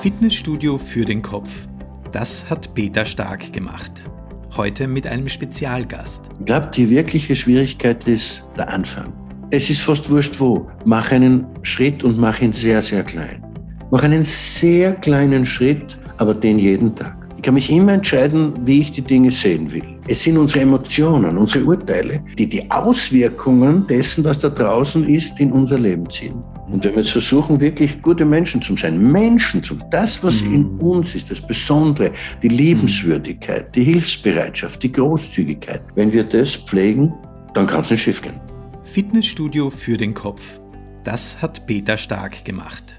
Fitnessstudio für den Kopf. Das hat Peter Stark gemacht. Heute mit einem Spezialgast. Ich glaube, die wirkliche Schwierigkeit ist der Anfang. Es ist fast wurscht wo. Mach einen Schritt und mach ihn sehr, sehr klein. Mach einen sehr kleinen Schritt, aber den jeden Tag. Ich kann mich immer entscheiden, wie ich die Dinge sehen will. Es sind unsere Emotionen, unsere Urteile, die die Auswirkungen dessen, was da draußen ist, in unser Leben ziehen. Und wenn wir jetzt versuchen, wirklich gute Menschen zu sein, Menschen zu sein, das, was mhm. in uns ist, das Besondere, die Liebenswürdigkeit, die Hilfsbereitschaft, die Großzügigkeit, wenn wir das pflegen, dann kann es nicht schief gehen. Fitnessstudio für den Kopf. Das hat Peter Stark gemacht.